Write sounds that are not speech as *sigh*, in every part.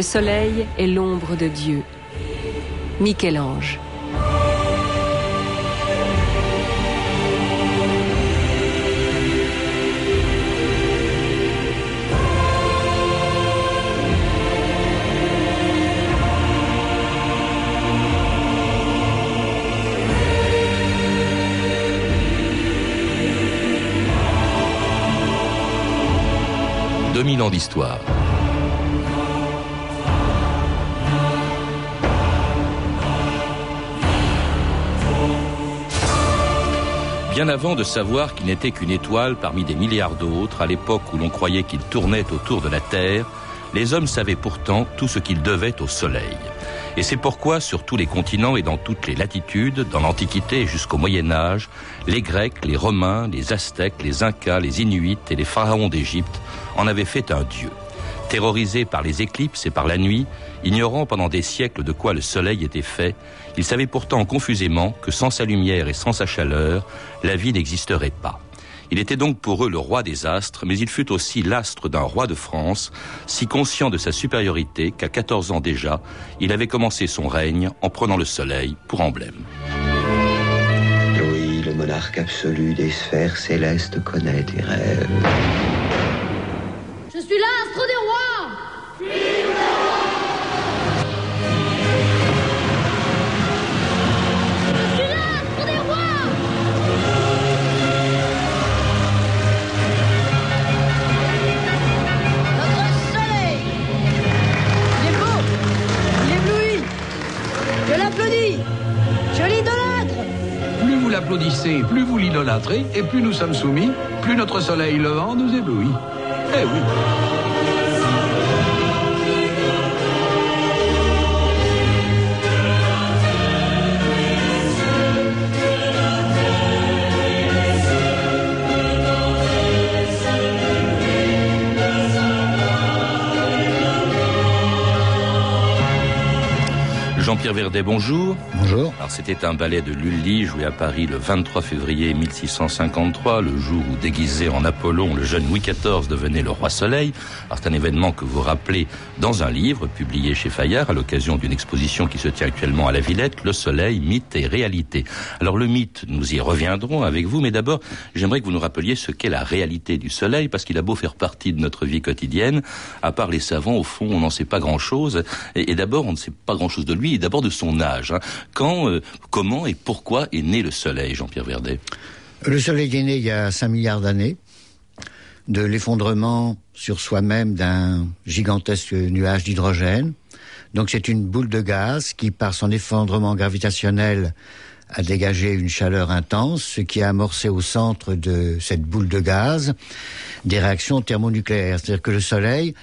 Le soleil est l'ombre de Dieu. Michel-Ange. ans d'histoire. Bien avant de savoir qu'il n'était qu'une étoile parmi des milliards d'autres, à l'époque où l'on croyait qu'il tournait autour de la Terre, les hommes savaient pourtant tout ce qu'ils devaient au Soleil. Et c'est pourquoi, sur tous les continents et dans toutes les latitudes, dans l'Antiquité jusqu'au Moyen Âge, les Grecs, les Romains, les Aztèques, les Incas, les Inuits et les pharaons d'Égypte en avaient fait un dieu. Terrorisés par les éclipses et par la nuit, ignorant pendant des siècles de quoi le soleil était fait, ils savaient pourtant confusément que sans sa lumière et sans sa chaleur, la vie n'existerait pas. Il était donc pour eux le roi des astres, mais il fut aussi l'astre d'un roi de France, si conscient de sa supériorité qu'à 14 ans déjà, il avait commencé son règne en prenant le soleil pour emblème. Oui, le monarque absolu des sphères célestes connaît tes rêves. Je suis l'astre des rois plus vous l'idolâtrez, et plus nous sommes soumis, plus notre soleil levant nous éblouit. Eh oui. Jean-Pierre Verdet, bonjour. Bonjour. Alors c'était un ballet de Lully joué à Paris le 23 février 1653, le jour où déguisé en Apollon, le jeune Louis XIV devenait le roi Soleil. Alors c'est un événement que vous rappelez dans un livre publié chez Fayard à l'occasion d'une exposition qui se tient actuellement à la Villette, Le Soleil, mythe et réalité. Alors le mythe, nous y reviendrons avec vous, mais d'abord j'aimerais que vous nous rappeliez ce qu'est la réalité du Soleil, parce qu'il a beau faire partie de notre vie quotidienne, à part les savants, au fond, on n'en sait pas grand-chose. Et, et d'abord, on ne sait pas grand-chose de lui d'abord de son âge. Hein. Quand, euh, comment et pourquoi est né le Soleil, Jean-Pierre Verdet? Le Soleil est né il y a 5 milliards d'années de l'effondrement sur soi-même d'un gigantesque nuage d'hydrogène. Donc c'est une boule de gaz qui, par son effondrement gravitationnel, a dégagé une chaleur intense, ce qui a amorcé au centre de cette boule de gaz des réactions thermonucléaires. C'est-à-dire que le Soleil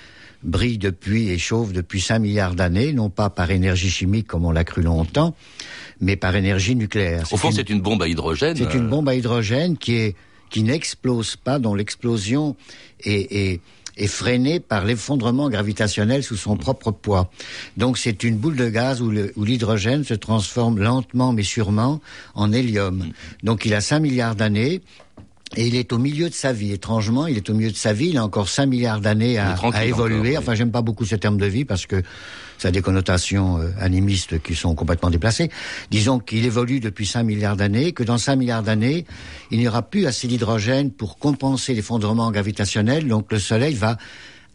brille depuis et chauffe depuis 5 milliards d'années, non pas par énergie chimique comme on l'a cru longtemps, mais par énergie nucléaire. Au fond, c'est une bombe à hydrogène. C'est une euh. bombe à hydrogène qui est qui n'explose pas, dont l'explosion est, est, est freinée par l'effondrement gravitationnel sous son propre poids. Donc c'est une boule de gaz où l'hydrogène se transforme lentement mais sûrement en hélium. Mm. Donc il a 5 milliards d'années, et il est au milieu de sa vie. Étrangement, il est au milieu de sa vie. Il a encore 5 milliards d'années à, à, évoluer. Enfin, j'aime pas beaucoup ce terme de vie parce que ça a des connotations euh, animistes qui sont complètement déplacées. Disons qu'il évolue depuis 5 milliards d'années, que dans 5 milliards d'années, il n'y aura plus assez d'hydrogène pour compenser l'effondrement gravitationnel. Donc le Soleil va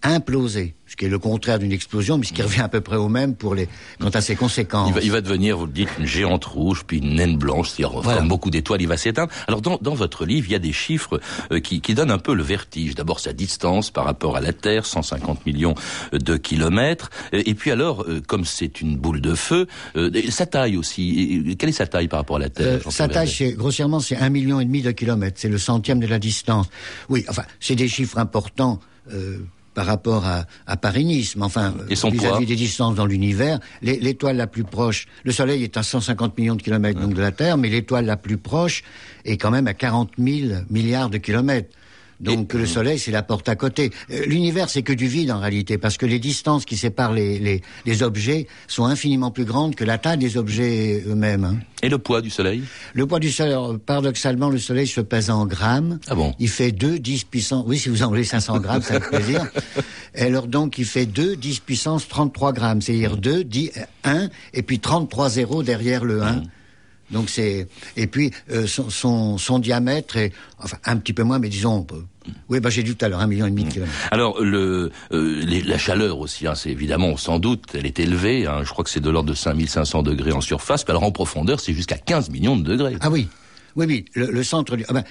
imploser ce qui est le contraire d'une explosion, mais ce qui revient à peu près au même pour les, quant à ses conséquences. Il va, il va devenir, vous le dites, une géante rouge, puis une naine blanche, c'est-à-dire comme beaucoup d'étoiles, il va s'éteindre. Alors dans, dans votre livre, il y a des chiffres euh, qui, qui donnent un peu le vertige. D'abord sa distance par rapport à la Terre, 150 millions de kilomètres, et puis alors, euh, comme c'est une boule de feu, euh, sa taille aussi. Quelle est sa taille par rapport à la Terre Sa taille, c'est, grossièrement, c'est un million et demi de kilomètres. C'est le centième de la distance. Oui, enfin, c'est des chiffres importants. Euh, par rapport à, à Paris-Nice, mais enfin, vis-à-vis des distances dans l'univers, l'étoile la plus proche, le Soleil est à 150 millions de kilomètres donc de la Terre, mais l'étoile la plus proche est quand même à 40 000 milliards de kilomètres. Donc le Soleil, c'est la porte à côté. Euh, L'univers, c'est que du vide en réalité, parce que les distances qui séparent les, les, les objets sont infiniment plus grandes que la taille des objets eux-mêmes. hein. Et le poids du Soleil? Le poids du Soleil, paradoxalement, le Soleil se pèse en grammes. Ah bon? Il fait 2, 10 puissance... Oui, si vous enlevez 500 grammes, ça fait plaisir. Et alors donc, il fait 2, 10 puissance 33 grammes. C'est-à-dire 2, 10, 1, et puis 33 zéros derrière le 1. Donc c'est... Et puis, euh, son, son, son diamètre est... Enfin, un petit peu moins, mais disons... Oui, bah, j'ai dit tout à l'heure, un million et demi de kilomètres. Alors le, euh, les- la chaleur aussi, hein, c'est évidemment sans doute, elle est élevée. hein, je crois que c'est de l'ordre de 5500 degrés en surface. Alors en profondeur, c'est jusqu'à 15 millions de degrés. Ah oui, oui, oui. Le, le centre du. ah ben,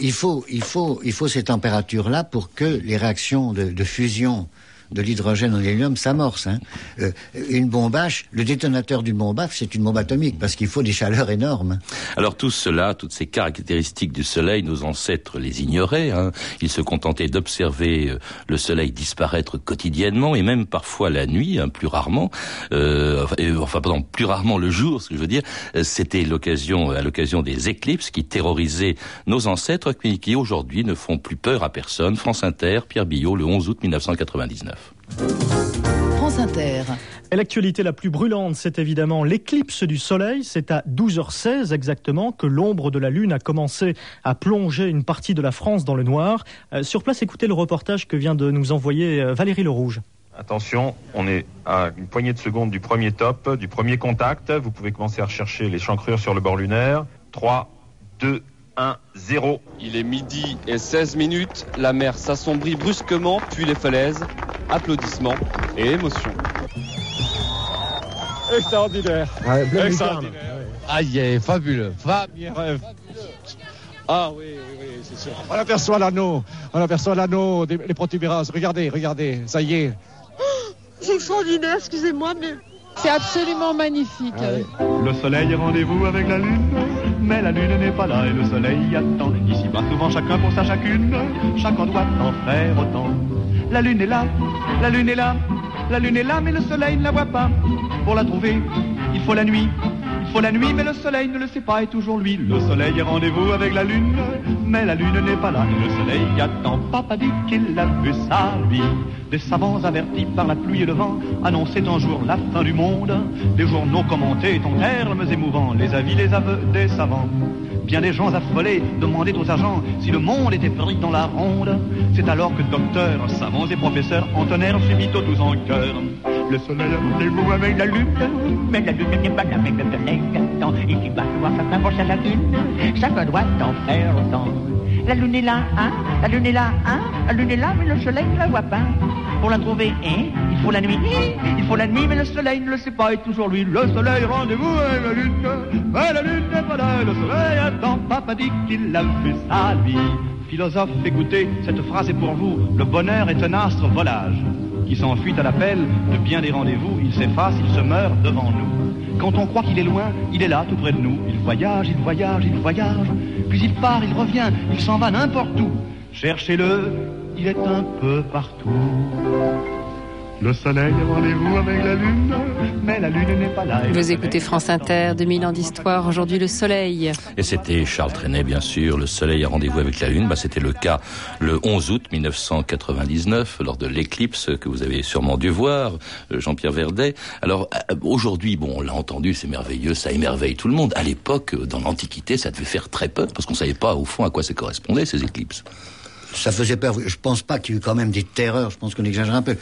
il faut, il faut, il faut ces températures-là pour que les réactions de, de fusion de l'hydrogène en hélium s'amorcent. Hein. Euh, une bombe H, le détonateur d'une bombe H, c'est une bombe atomique parce qu'il faut des chaleurs énormes. Alors tout cela, toutes ces caractéristiques du Soleil, nos ancêtres les ignoraient. hein. Ils se contentaient d'observer euh, le Soleil disparaître quotidiennement et même parfois la nuit, hein, plus rarement. Euh, enfin, pardon, plus rarement le jour, ce que je veux dire. Euh, C'était l'occasion, à l'occasion des éclipses qui terrorisaient nos ancêtres, qui aujourd'hui ne font plus peur à personne. France Inter, Pierre Billot, le 11 août 1999. France Inter. Et l'actualité la plus brûlante, c'est évidemment l'éclipse du Soleil. C'est à 12h16 exactement que l'ombre de la Lune a commencé à plonger une partie de la France dans le noir. Euh, sur place, écoutez le reportage que vient de nous envoyer euh, Valérie Le Rouge. Attention, on est à une poignée de secondes du premier top, du premier contact. Vous pouvez commencer à rechercher les chancrures sur le bord lunaire. 3, 2, 1, 0. Il est midi et 16 minutes, la mer s'assombrit brusquement, puis les falaises, applaudissements et émotions. Extraordinaire. Extraordinaire. Aïe, fabuleux. Fabuleux. Ah oui, oui, oui, c'est sûr. On aperçoit l'anneau. On aperçoit l'anneau, des- les protubérances. Regardez, regardez, ça y est. C'est extraordinaire, excusez-moi, mais c'est absolument magnifique. Le soleil est rendez-vous avec la lune, mais la lune n'est pas là et le soleil attend. Ici bas souvent chacun pour sa chacune, chacun doit en faire autant. La lune est là, la lune est là, la lune est là, mais le soleil ne la voit pas. Pour la trouver, il faut la nuit. Faut la nuit, mais le soleil ne le sait pas et toujours lui. Le soleil est rendez-vous avec la lune, mais la lune n'est pas là le soleil attend. Papa dit qu'il a vu sa vie. Des savants avertis par la pluie et le vent annonçaient un jour la fin du monde. Des journaux commentés en termes émouvants les avis, les aveux des savants. Bien des gens affolés demandaient aux agents si le monde était pris dans la ronde. C'est alors que docteurs, savants et professeurs entonnèrent subito tous en chœur. Le soleil rendez-vous avec la lune, mais la lune n'est pas là, mais le soleil attend. Ici bas, souvent chacun pour sa lagune, chacun doit en faire autant. La lune est là, hein, la lune est là, hein, la lune est là, mais le soleil ne la voit pas. Pour la trouver, hein, il faut la nuit, il faut la nuit, mais le soleil ne le sait pas, et toujours lui, le soleil, rendez-vous avec la lune, mais la lune n'est pas là, et le soleil attend, papa dit qu'il a fait sa vie. Philosophe, écoutez, cette phrase est pour vous, le bonheur est un astre volage, qui s'enfuit à l'appel de bien des rendez-vous, il s'efface, il se meurt devant nous. Quand on croit qu'il est loin, il est là, tout près de nous. Il voyage, il voyage, il voyage. Puis il part, il revient, il s'en va n'importe où. Cherchez-le, il est un peu partout. Le soleil est rendez-vous avec la lune, mais la lune n'est pas là. Vous soleil écoutez France Inter, 2000 ans d'histoire, aujourd'hui le soleil. Et c'était Charles Trenet, bien sûr, le soleil a rendez-vous avec la lune. Bah, c'était le cas le 11 août 1999, lors de l'éclipse que vous avez sûrement dû voir, euh, Jean-Pierre Verdet. Alors, euh, aujourd'hui, bon, on l'a entendu, c'est merveilleux, ça émerveille tout le monde. À l'époque, euh, dans l'Antiquité, ça devait faire très peur, parce qu'on savait pas, au fond, à quoi ça correspondait, ces éclipses. Ça faisait peur. Je pense pas qu'il y ait eu quand même des terreurs. Je pense qu'on exagère un peu.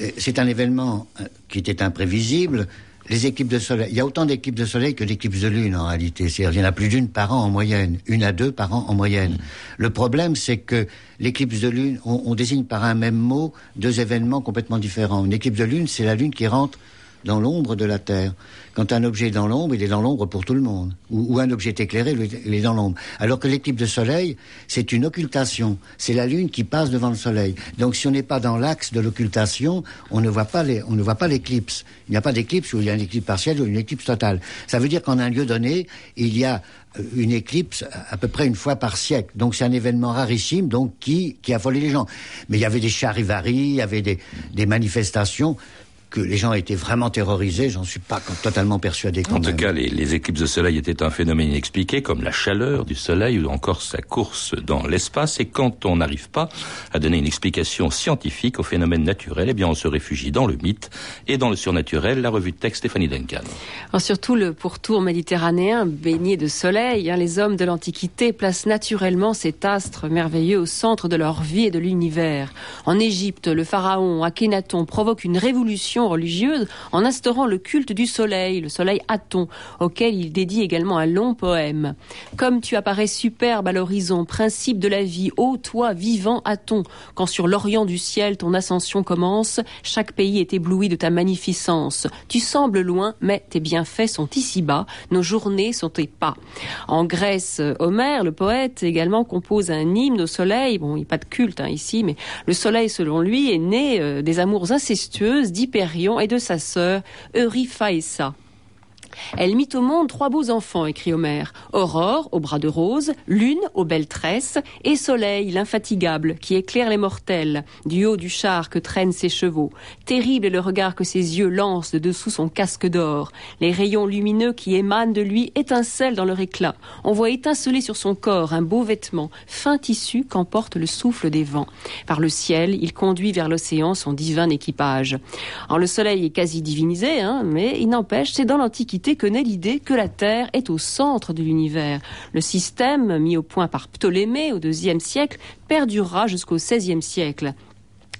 Euh, C'est un événement euh, qui était imprévisible. Les équipes de soleil, il y a autant d'équipes de soleil que d'équipes de lune en réalité. C'est-à-dire, il y en a plus d'une par an en moyenne, une à deux par an en moyenne. Le problème, c'est que l'éclipse de lune, on, on désigne par un même mot deux événements complètement différents. Une éclipse de lune, c'est la lune qui rentre dans l'ombre de la Terre. Quand un objet est dans l'ombre, il est dans l'ombre pour tout le monde. Ou, un objet est il est dans l'ombre. Alors que l'éclipse de soleil, c'est une occultation. C'est la Lune qui passe devant le soleil. Donc si on n'est pas dans l'axe de l'occultation, on ne voit pas les, on ne voit pas l'éclipse. Il n'y a pas d'éclipse où il y a une éclipse partielle ou une éclipse totale. Ça veut dire qu'en un lieu donné, il y a euh, une éclipse à peu près une fois par siècle. Donc c'est un événement rarissime, donc qui, qui affolait les gens. Mais il y avait des charivaris, il y avait des, des manifestations que les gens étaient vraiment terrorisés, j'en suis pas totalement persuadé. Quand en tout cas, les, les, éclipses de soleil étaient un phénomène inexpliqué, comme la chaleur du soleil ou encore sa course dans l'espace. Et quand on n'arrive pas à donner une explication scientifique au phénomène naturel, eh bien, on se réfugie dans le mythe et dans le surnaturel. La revue de texte Stéphanie Duncan. Alors surtout le pourtour méditerranéen baigné de soleil, hein, les hommes de l'Antiquité placent naturellement cet astre merveilleux au centre de leur vie et de l'univers. En Égypte, le pharaon Akhenaton provoque une révolution religieuse en instaurant le culte du soleil, le soleil Aton, auquel il dédie également un long poème. Comme tu apparais superbe à l'horizon, principe de la vie, ô toi vivant Aton, quand sur l'orient du ciel ton ascension commence, chaque pays est ébloui de ta magnificence. Tu sembles loin, mais tes bienfaits sont ici-bas, nos journées sont tes pas. En Grèce, Homère, le poète, également compose un hymne au soleil. Bon, il n'y a pas de culte hein, ici, mais le soleil, selon lui, est né euh, des amours incestueuses et de sa sœur Euryphaessa. Elle mit au monde trois beaux enfants, écrit Homère. Aurore, aux bras de rose, Lune, aux belles tresses, et Soleil, l'infatigable, qui éclaire les mortels, du haut du char que traînent ses chevaux. Terrible est le regard que ses yeux lancent de dessous son casque d'or. Les rayons lumineux qui émanent de lui étincellent dans leur éclat. On voit étinceler sur son corps un beau vêtement, fin tissu qu'emporte le souffle des vents. Par le ciel, il conduit vers l'océan son divin équipage. Alors le soleil est quasi divinisé, hein, mais il n'empêche, c'est dans l'Antiquité que naît l'idée que la Terre est au centre de l'univers. Le système, mis au point par Ptolémée au IIe siècle, perdurera jusqu'au XVIe siècle.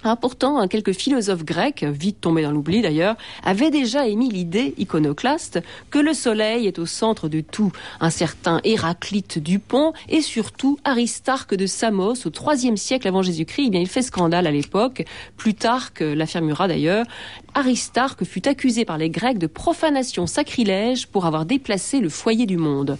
Ah, pourtant, quelques philosophes grecs, vite tombés dans l'oubli d'ailleurs, avaient déjà émis l'idée iconoclaste que le soleil est au centre de tout. Un certain Héraclite Dupont et surtout Aristarque de Samos au IIIe siècle avant Jésus-Christ, eh il fait scandale à l'époque. Plutarque l'affirmera d'ailleurs. Aristarque fut accusé par les Grecs de profanation sacrilège pour avoir déplacé le foyer du monde.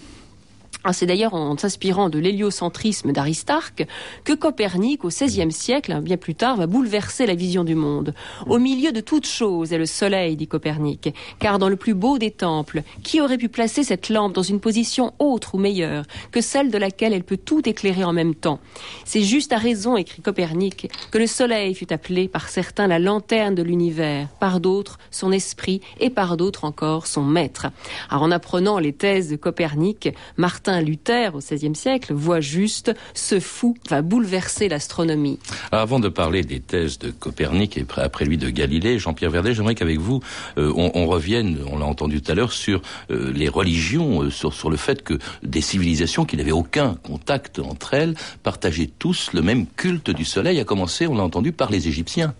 Ah, c'est d'ailleurs en s'inspirant de l'héliocentrisme d'Aristarque que Copernic, au XVIe siècle, hein, bien plus tard, va bouleverser la vision du monde. Au milieu de toute chose est le soleil, dit Copernic, car dans le plus beau des temples, qui aurait pu placer cette lampe dans une position autre ou meilleure que celle de laquelle elle peut tout éclairer en même temps? C'est juste à raison, écrit Copernic, que le soleil fut appelé par certains la lanterne de l'univers, par d'autres son esprit et par d'autres encore son maître. Alors en apprenant les thèses de Copernic, Martin Luther au XVIe siècle voit juste ce fou va bouleverser l'astronomie. Avant de parler des thèses de Copernic et après lui de Galilée, Jean-Pierre Verdet, j'aimerais qu'avec vous euh, on, revienne, on l'a entendu tout à l'heure, sur euh, les religions, euh, sur, sur le fait que des civilisations qui n'avaient aucun contact entre elles partageaient tous le même culte du soleil, à commencer, on l'a entendu, par les Égyptiens.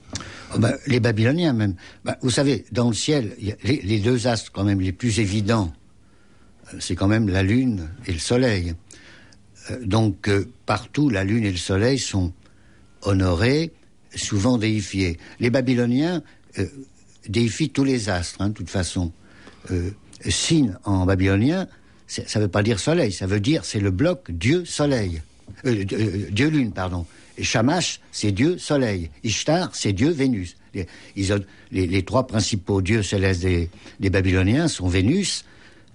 Oh ben, les Babyloniens même. Ben, vous savez, dans le ciel, y a les, les, deux astres quand même les plus évidents c'est quand même la Lune et le Soleil. Euh, donc euh, partout, la Lune et le Soleil sont honorés, souvent déifiés. Les Babyloniens euh, déifient tous les astres, hein, de toute façon. Sin en babylonien, ça ne veut pas dire Soleil, ça veut dire c'est le bloc Dieu-Soleil. Dieu-Lune, pardon. Et Shamash, c'est Dieu Soleil. Ishtar, c'est Dieu Vénus. Les, trois principaux dieux célestes des Babyloniens sont Vénus,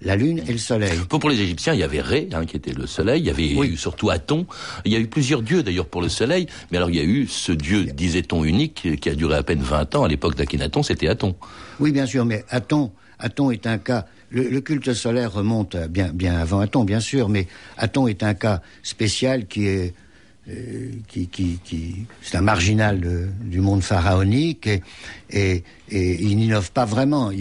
la Lune et le Soleil. Pour, les Égyptiens, il y avait Ré, hein, qui était le Soleil. Il y avait eu surtout Aton. Il y a eu plusieurs dieux d'ailleurs pour le Soleil. Mais alors il y a eu ce dieu, disait-on, unique, qui a duré à peine 20 ans. À l'époque d'Akhenaton, c'était Aton. Oui, bien sûr, mais Aton, Aton est un cas. Le, culte solaire remonte bien, bien avant Aton, bien sûr, mais Aton est un cas spécial qui est euh, qui, qui, qui c'est un marginal du monde pharaonique et, et, et il n'innove pas vraiment.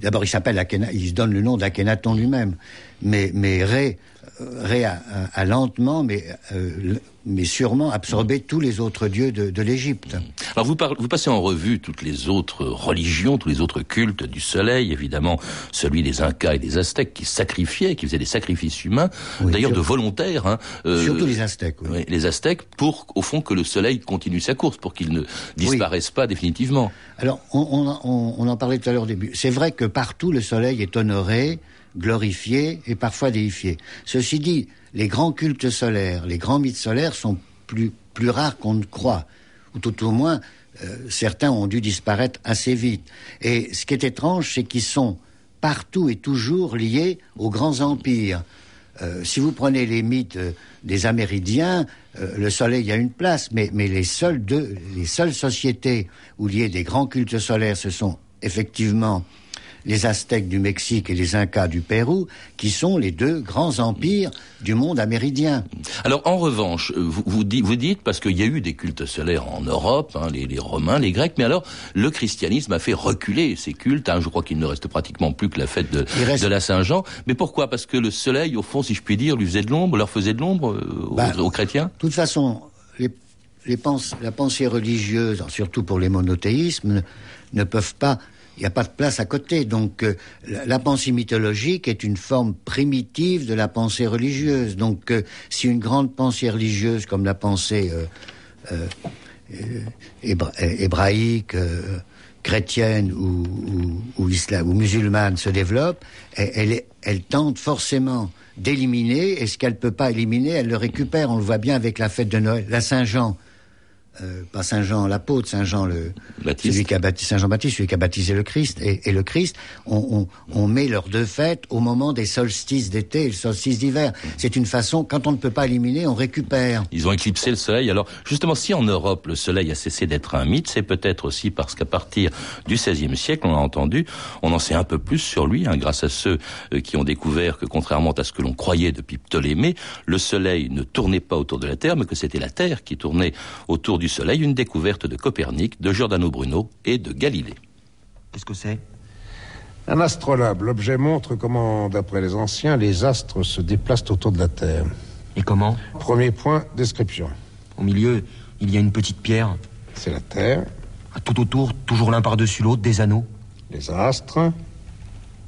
D'abord, il s'appelle il se donne le nom d'Akhenaton lui-même, mais, mais Ré, Ré a, lentement, mais, euh, mais sûrement absorbé tous les autres dieux de, de l'Égypte. Alors vous, vous passez en revue toutes les autres religions, tous les autres cultes du soleil, évidemment celui des Incas et des Aztèques qui sacrifiaient, qui faisaient des sacrifices humains, d'ailleurs de volontaires. Hein, euh, surtout les Aztèques. Oui. Les Aztèques pour, au fond, que le soleil continue sa course, pour qu'il ne disparaisse pas définitivement. Alors on, on, on en parlait tout à l'heure au début. C'est vrai que partout le soleil est honoré glorifiés et parfois déifiés. Ceci dit, les grands cultes solaires, les grands mythes solaires sont plus, plus rares qu'on ne croit, ou tout au moins euh, certains ont dû disparaître assez vite. Et ce qui est étrange, c'est qu'ils sont partout et toujours liés aux grands empires. euh, si vous prenez les mythes euh, des Amérindiens, euh, le soleil a une place, mais, mais les, seules deux, les seules sociétés où il y ait des grands cultes solaires, ce sont effectivement les Aztèques du Mexique et les Incas du Pérou, qui sont les deux grands empires du monde améridien. Alors en revanche, euh, vous, vous, dites, vous dites parce qu'il y a eu des cultes solaires en Europe, hein, les, les, Romains, les Grecs, mais alors le christianisme a fait reculer ces cultes. Hein, je crois qu'il ne reste pratiquement plus que la fête de, reste... de la Saint-Jean. Mais pourquoi? Parce que le soleil, au fond, si je puis dire, lui faisait de l'ombre, leur faisait de l'ombre euh, bah, aux, aux, chrétiens? De toute façon, les, les pens la pensée religieuse, surtout pour les monothéismes, ne, ne peuvent pas il n'y a pas de place à côté. Donc euh, la, pensée mythologique est une forme primitive de la pensée religieuse. Donc euh, si une grande pensée religieuse comme la pensée euh, hébra hébraïque, chrétienne ou, ou, islam, ou musulmane se développe, elle, elle, elle tente forcément d'éliminer, et ce qu'elle ne peut pas éliminer, elle le récupère. On le voit bien avec la fête de Noël. La Saint-Jean, euh, pas Saint Jean l'apôtre, Saint Jean le Baptiste. celui qui a baptisé Saint Jean Baptiste, celui qui a baptisé le Christ et, et le Christ, on, on, on, met leurs deux fêtes au moment des solstices d'été et le solstice d'hiver. C'est une façon, quand on ne peut pas éliminer, on récupère. Ils ont éclipsé le soleil. Alors justement, si en Europe le soleil a cessé d'être un mythe, c'est peut-être aussi parce qu'à partir du XVIe siècle, on a entendu, on en sait un peu plus sur lui, hein, grâce à ceux euh, qui ont découvert que contrairement à ce que l'on croyait depuis Ptolémée, le soleil ne tournait pas autour de la Terre, mais que c'était la Terre qui tournait autour du du Soleil, une découverte de Copernic, de Giordano Bruno et de Galilée. Qu'est-ce que c'est? Un astrolabe. L'objet montre comment, d'après les anciens, les astres se déplacent autour de la Terre. Et comment? Premier point, description. Au milieu, il y a une petite pierre. C'est la Terre. À tout autour, toujours l'un par-dessus l'autre, des anneaux. Les astres.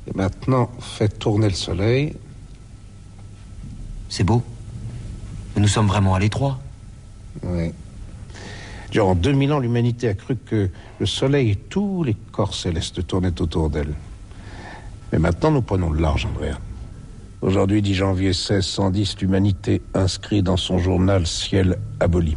Et maintenant, faites tourner le Soleil. C'est beau. Mais nous sommes vraiment à l'étroit. Oui. Durant 2000 ans, l'humanité a cru que le Soleil et tous les corps célestes tournaient autour d'elle. Mais maintenant, nous prenons de large, Andrea. Aujourd'hui, 10 janvier 1610, l'humanité inscrit dans son journal Ciel aboli.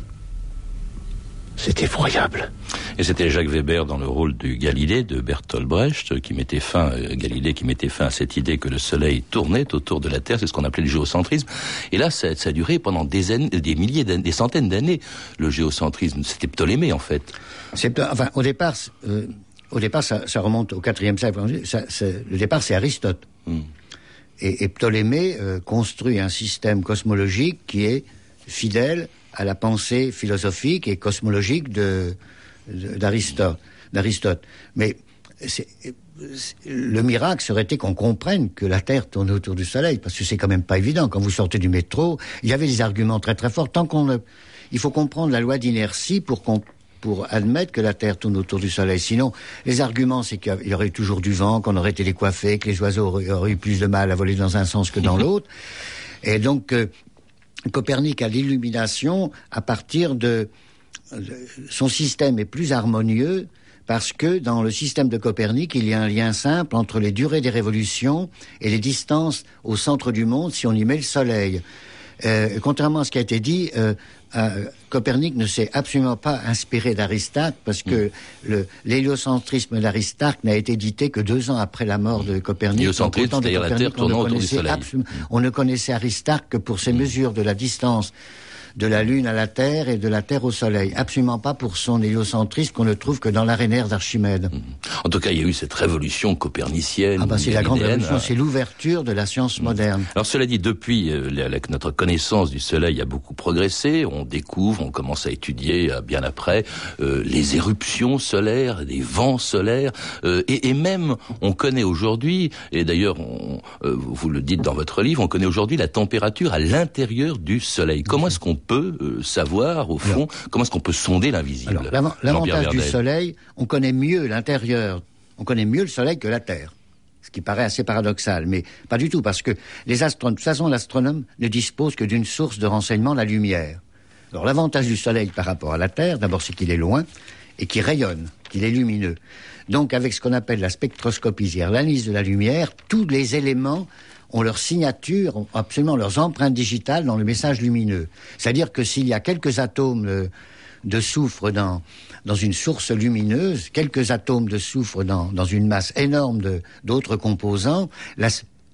C'est effroyable. Et c'était Jacques Weber dans le rôle du Galilée de Bertolt Brecht qui mettait fin, euh, Galilée qui mettait fin à cette idée que le Soleil tournait autour de la Terre, c'est ce qu'on appelait le géocentrisme. Et là, ça, ça a duré pendant des, années, des milliers, des centaines d'années. Le géocentrisme, c'était Ptolémée en fait. C'est enfin au départ. Euh, au départ, ça, ça, remonte au IVe siècle. Ça, le départ, c'est Aristote. Mm. Et, et, Ptolémée euh, construit un système cosmologique qui est fidèle à la pensée philosophique et cosmologique de, d'Aristote. d'Aristote. Mais c'est, le miracle serait été qu'on comprenne que la Terre tourne autour du Soleil, parce que c'est quand même pas évident. Quand vous sortez du métro, il y avait des arguments très très forts. Tant qu'on il faut comprendre la loi d'inertie pour qu'on pour admettre que la Terre tourne autour du Soleil. Sinon, les arguments, c'est qu'il y aurait eu toujours du vent, qu'on aurait été décoiffé, que les oiseaux auraient, auraient eu plus de mal à voler dans un sens que dans *laughs* l'autre. Et donc, euh, Copernic a l'illumination à partir de son système est plus harmonieux parce que dans le système de Copernic, il y a un lien simple entre les durées des révolutions et les distances au centre du monde si on y met le Soleil. Euh, contrairement à ce qui a été dit, euh, euh, Copernic ne s'est absolument pas inspiré d'Aristarque parce que mm. l'héliocentrisme d'Aristarque n'a été édité que deux ans après la mort de Copernic. L'héliocentrisme, c'est-à-dire la Terre tournant autour du Soleil. Mm. On ne connaissait Aristarque que pour ses mm. mesures de la distance de la Lune à la Terre et de la Terre au Soleil. Absolument pas pour son héliocentrisme qu'on ne trouve que dans l'arénaire d'Archimède. Mmh. En tout cas, il y a eu cette révolution copernicienne. Ah bah c'est la grande révolution, c'est l'ouverture de la science mmh. moderne. Alors cela dit, depuis euh, notre connaissance du Soleil a beaucoup progressé, on découvre, on commence à étudier euh, bien après euh, les éruptions solaires, les vents solaires, euh, et, et, même on connaît aujourd'hui, et d'ailleurs euh, vous le dites dans votre livre, on connaît aujourd'hui la température à l'intérieur du Soleil. Comment est-ce qu'on peut euh, savoir, au fond, Alors, comment est-ce qu'on peut sonder l'invisible L'avantage du Soleil, on connaît mieux l'intérieur, on connaît mieux le Soleil que la Terre. Ce qui paraît assez paradoxal, mais pas du tout, parce que les astronomes, de toute façon, l'astronome ne dispose que d'une source de renseignement, la lumière. Alors l'avantage du Soleil par rapport à la Terre, d'abord, c'est qu'il est loin et qu'il rayonne, qu'il est lumineux. Donc, avec ce qu'on appelle la spectroscopie, c'est-à-dire l'analyse de la lumière, tous les éléments ont leur signature, ont absolument leurs empreintes digitales dans le message lumineux. C'est-à-dire que s'il y a quelques atomes de, de soufre dans, dans une source lumineuse, quelques atomes de soufre dans, dans une masse énorme d'autres composants,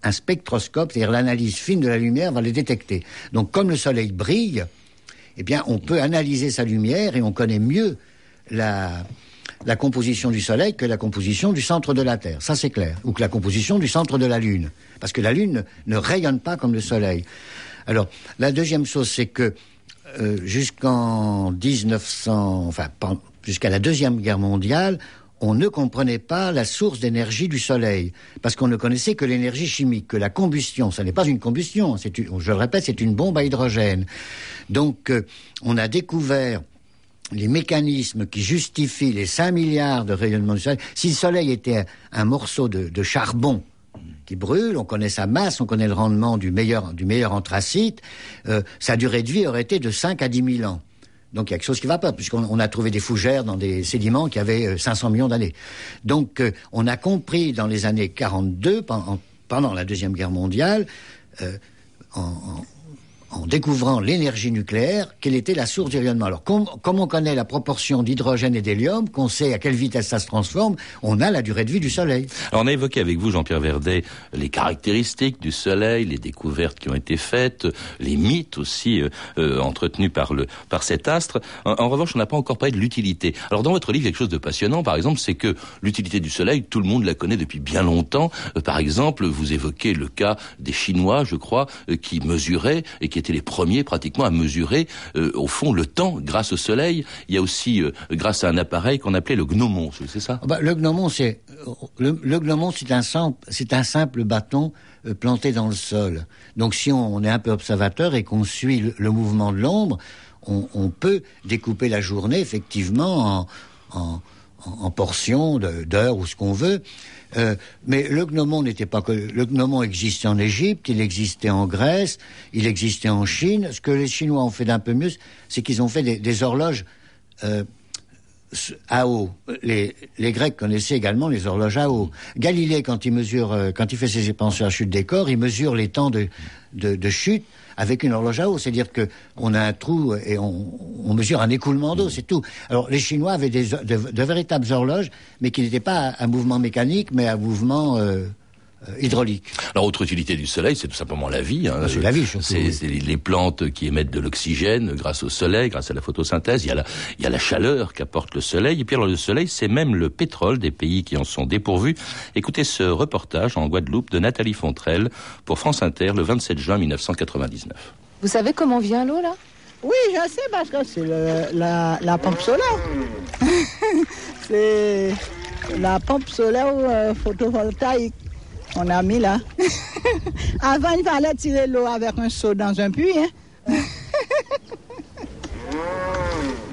un spectroscope, c'est-à-dire l'analyse fine de la lumière va les détecter. Donc comme le Soleil brille, eh bien on peut analyser sa lumière et on connaît mieux la, la composition du Soleil que la composition du centre de la Terre. Ça, c'est clair. Ou que la composition du centre de la Lune. Parce que la Lune ne, ne rayonne pas comme le Soleil. Alors, la deuxième chose, c'est que euh, jusqu'en 1900, enfin, jusqu'à la Deuxième Guerre mondiale, on ne comprenait pas la source d'énergie du Soleil, parce qu'on ne connaissait que l'énergie chimique, que la combustion. Ce n'est pas une combustion, une- je le répète, c'est une bombe à hydrogène. Donc, euh, on a découvert les mécanismes qui justifient les 5 milliards de rayonnements du Soleil. Si le Soleil était un, morceau de, charbon qui brûle, on connaît sa masse, on connaît le rendement du meilleur, du meilleur anthracite, euh, sa durée de vie aurait été de 5 à 10 000 ans. Donc il y a quelque chose qui ne va pas, puisqu'on on a trouvé des fougères dans des sédiments qui avaient euh, 500 millions d'années. Donc euh, on a compris dans les années 42, pendant, pendant la Deuxième Guerre mondiale, euh, en découvrant l'énergie nucléaire, quelle était la source du rayonnement. Alors, comme, comme on connaît la proportion d'hydrogène et d'hélium, qu'on sait à quelle vitesse ça se transforme, on a la durée de vie du Soleil. Alors on a évoqué avec vous, Jean-Pierre Verdet, les caractéristiques du Soleil, les découvertes qui ont été faites, les mythes aussi euh, euh, entretenus par, le, par cet astre. En, en revanche, on n'a pas encore parlé de l'utilité. Alors dans votre livre, quelque chose de passionnant, par exemple, c'est que l'utilité du Soleil, tout le monde la connaît depuis bien longtemps. Euh, par exemple, vous évoquez le cas des Chinois, je crois, euh, qui mesuraient et qui étaient les premiers pratiquement à mesurer, euh, au fond, le temps grâce au Soleil. Il y a aussi, euh, grâce à un appareil qu'on appelait le gnomon, c'est ça? Ah bah, le gnomon, c'est le, le gnomon, c'est un simple, c'est un simple bâton euh, planté dans le sol. Donc, si on, est un peu observateur et qu'on suit le, mouvement de l'ombre, on, peut découper la journée effectivement en, en, en- portions d'heures ou ce qu'on veut. Euh, mais le gnomon n'était pas que le gnomon existait en Égypte, il existait en Grèce, il existait en Chine. Ce que les Chinois ont fait d'un peu mieux, c'est qu'ils ont fait des, des horloges. euh, à eau. Les, les Grecs connaissaient également les horloges à eau. Galilée, quand il mesure, euh, quand il fait ses expansions à chute des corps, il mesure les temps de, de, chute avec une horloge à eau. C'est-à-dire que on a un trou et on, on mesure un écoulement d'eau, c'est tout. Alors les Chinois avaient des, de, véritables horloges, mais qui n'étaient pas un mouvement mécanique, mais un mouvement euh, hydraulique. Alors, autre utilité du soleil, c'est tout simplement la vie. Hein. C'est la vie, C'est oui. les plantes qui émettent de l'oxygène grâce au soleil, grâce à la photosynthèse. Il y a la, il y a la chaleur qu'apporte le soleil. Et puis, alors, le soleil, c'est même le pétrole des pays qui en sont dépourvus. Écoutez ce reportage en Guadeloupe de Nathalie Fontrelle pour France Inter le 27 juin 1999. Vous savez comment vient l'eau là? Oui, je sais parce que c'est la pompe solaire. *laughs* c'est la pompe solaire euh, photovoltaïque. On a mis là. *laughs* Avant, il fallait tirer l'eau avec un seau dans un puits. hein. *laughs*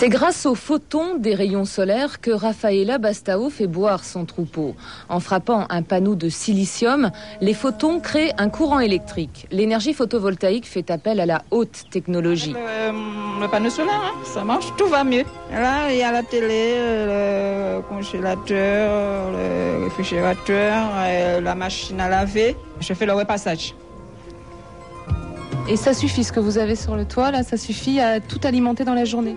C'est grâce aux photons des rayons solaires que Rafaela Bastao fait boire son troupeau. En frappant un panneau de silicium, les photons créent un courant électrique. L'énergie photovoltaïque fait appel à la haute technologie. Le, le panneau solaire, hein, ça marche, tout va mieux. Là, il y a la télé, euh, le congélateur, le réfrigérateur, euh, la machine à laver. Je fais le repassage. Et ça suffit, ce que vous avez sur le toit, là, ça suffit à tout alimenter dans la journée.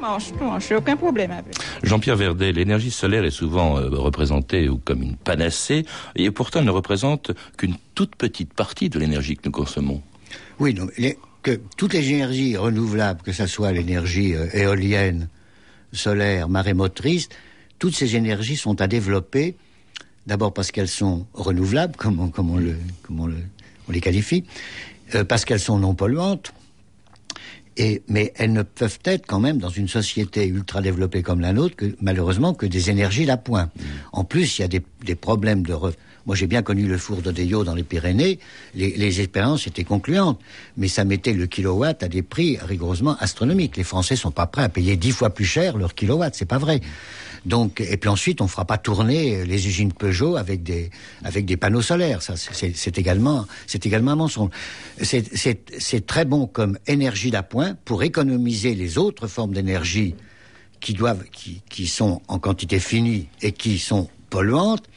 Je n'ai aucun problème avec. Jean-Pierre Verdet, l'énergie solaire est souvent euh, représentée ou comme une panacée, et pourtant elle ne représente qu'une toute petite partie de l'énergie que nous consommons. Oui, non, les- que toutes les énergies renouvelables, que ce soit l'énergie euh, éolienne, solaire, marémotrice, toutes ces énergies sont à développer, d'abord parce qu'elles sont renouvelables, comme on, comme on, le, comme on, le- on les qualifie, euh, parce qu'elles sont non polluantes, et, mais elles ne peuvent être quand même dans une société ultra développée comme la nôtre que malheureusement que des énergies d'appoint. En plus, il y a des, des problèmes de. re- Moi, j'ai bien connu le four d'Odeyo dans les Pyrénées. Les, expériences étaient concluantes, mais ça mettait le kilowatt à des prix rigoureusement astronomiques. Les Français sont pas prêts à payer dix fois plus cher leur kilowatt. C'est pas vrai. Donc, et puis ensuite, on fera pas tourner les usines Peugeot avec des avec des panneaux solaires. Ça, c'est- également c'est également un mensonge. C'est très bon comme énergie d'appoint pour économiser les autres formes d'énergie qui doivent qui qui sont en quantité finie et qui sont polluantes.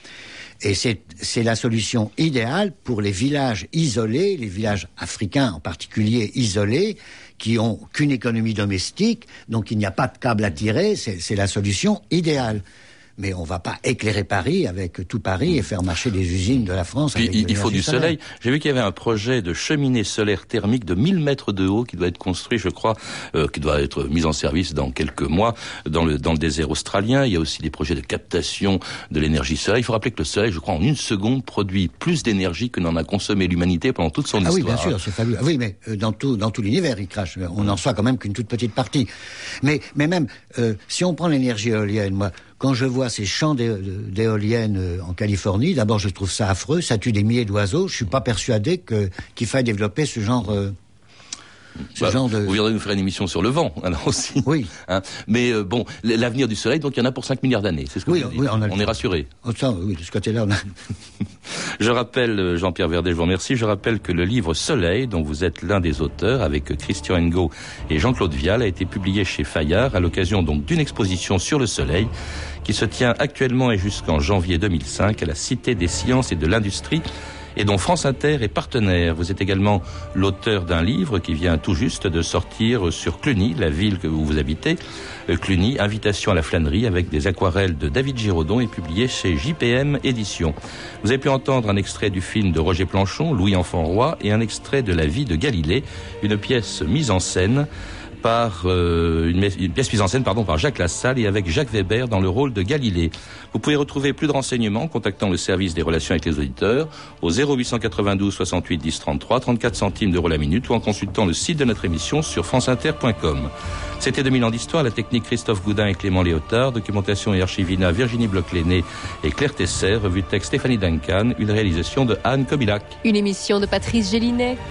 Et c'est la solution idéale pour les villages isolés, les villages africains en particulier isolés, qui ont qu'une économie domestique, donc il n'y a pas de câble à tirer. C'est la solution idéale. Mais on va pas éclairer Paris avec tout Paris et faire marcher des usines de la France. Puis, avec il, faut du soleil. J'ai vu qu'il y avait un projet de cheminée solaire thermique de 1000 mètres de haut qui doit être construit, je crois, euh, qui doit être mis en service dans quelques mois dans le, dans le désert australien. Il y a aussi des projets de captation de l'énergie solaire. Il faut rappeler que le soleil, je crois, en une seconde, produit plus d'énergie que n'en a consommé l'humanité pendant toute son Ah oui, histoire. bien sûr, c'est fabuleux. Ah Oui, mais euh, dans tout, dans tout l'univers, il crache. On n'en soit quand même qu'une toute petite partie. Mais, mais même, euh, si on prend l'énergie éolienne, moi, quand je vois ces champs d'é- d'éoliennes euh, en Californie, d'abord, je trouve ça affreux. Ça tue des milliers d'oiseaux. Je suis pas persuadé qu'il faille développer ce genre. Euh, ce Bah, genre de... Vous viendrez nous faire une émission sur le vent, *laughs* alors aussi. Oui. Hein. Mais euh, bon, l'avenir du soleil, donc il y en a pour 5 milliards d'années. C'est ce que Oui, vous dites. oui, on a est rassuré. Oui, de ce côté-là, on a... *laughs* Je rappelle, euh, Jean-Pierre Verdet, je vous remercie. Je rappelle que le livre Soleil, dont vous êtes l'un des auteurs, avec Christian Engo et Jean-Claude Vial, a été publié chez Fayard à l'occasion donc d'une exposition sur le Soleil qui se tient actuellement et jusqu'en janvier 2005 à la Cité des Sciences et de l'Industrie et dont France Inter est partenaire. Vous êtes également l'auteur d'un livre qui vient tout juste de sortir sur Cluny, la ville que où vous habitez. Euh, Cluny, Invitation à la flânerie avec des aquarelles de David Giraudon et publié chez JPM Éditions. Vous avez pu entendre un extrait du film de Roger Planchon, Louis Enfant Roi, et un extrait de La vie de Galilée, une pièce mise en scène par euh, une, pièce mise en scène pardon par Jacques Lassalle et avec Jacques Weber dans le rôle de Galilée. Vous pouvez retrouver plus de renseignements en contactant le service des relations avec les auditeurs au 0892 68 10 33 34 centimes d'euros la minute ou en consultant le site de notre émission sur franceinter.com. C'était 2000 ans d'histoire, la technique Christophe Goudin et Clément Léotard, documentation et archivina Virginie Bloch-Léné et Claire Tesser, revue de texte Stéphanie Duncan, une réalisation de Anne Kobilac. Une émission de Patrice Gélinet.